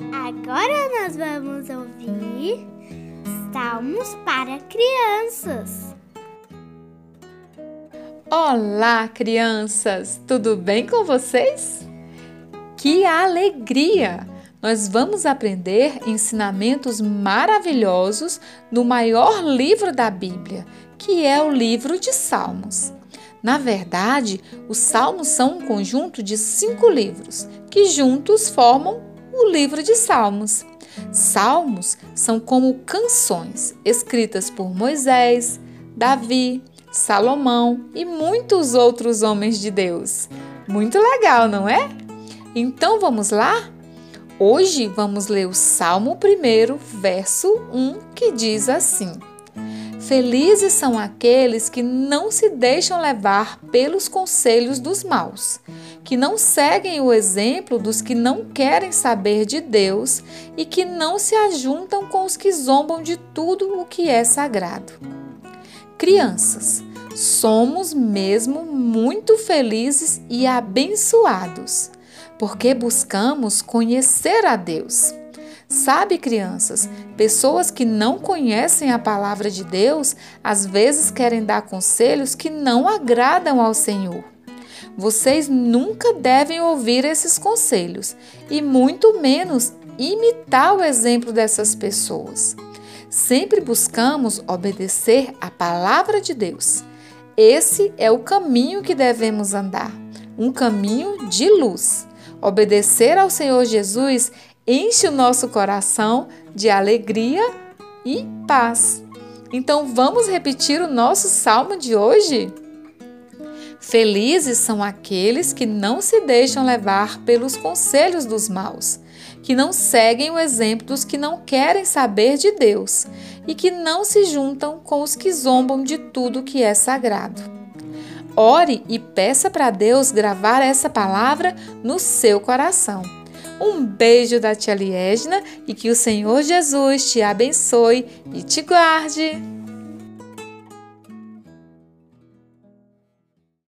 Agora nós vamos ouvir Salmos para crianças. Olá, crianças! Tudo bem com vocês? Que alegria! Nós vamos aprender ensinamentos maravilhosos no maior livro da Bíblia, que é o livro de Salmos. Na verdade, os Salmos são um conjunto de cinco livros que juntos formam o livro de Salmos. Salmos são como canções escritas por Moisés, Davi, Salomão e muitos outros homens de Deus. Muito legal, não é? Então vamos lá? Hoje vamos ler o Salmo 1, verso 1, que diz assim: Felizes são aqueles que não se deixam levar pelos conselhos dos maus, que não seguem o exemplo dos que não querem saber de Deus e que não se ajuntam com os que zombam de tudo o que é sagrado. Crianças, somos mesmo muito felizes e abençoados, porque buscamos conhecer a Deus. Sabe, crianças, pessoas que não conhecem a palavra de Deus às vezes querem dar conselhos que não agradam ao Senhor. Vocês nunca devem ouvir esses conselhos e muito menos imitar o exemplo dessas pessoas. Sempre buscamos obedecer a palavra de Deus. Esse é o caminho que devemos andar, um caminho de luz. Obedecer ao Senhor Jesus enche o nosso coração de alegria e paz. Então vamos repetir o nosso salmo de hoje? Felizes são aqueles que não se deixam levar pelos conselhos dos maus, que não seguem o exemplo dos que não querem saber de Deus e que não se juntam com os que zombam de tudo que é sagrado. Ore e peça para Deus gravar essa palavra no seu coração. Um beijo da tia Liesna e que o Senhor Jesus te abençoe e te guarde.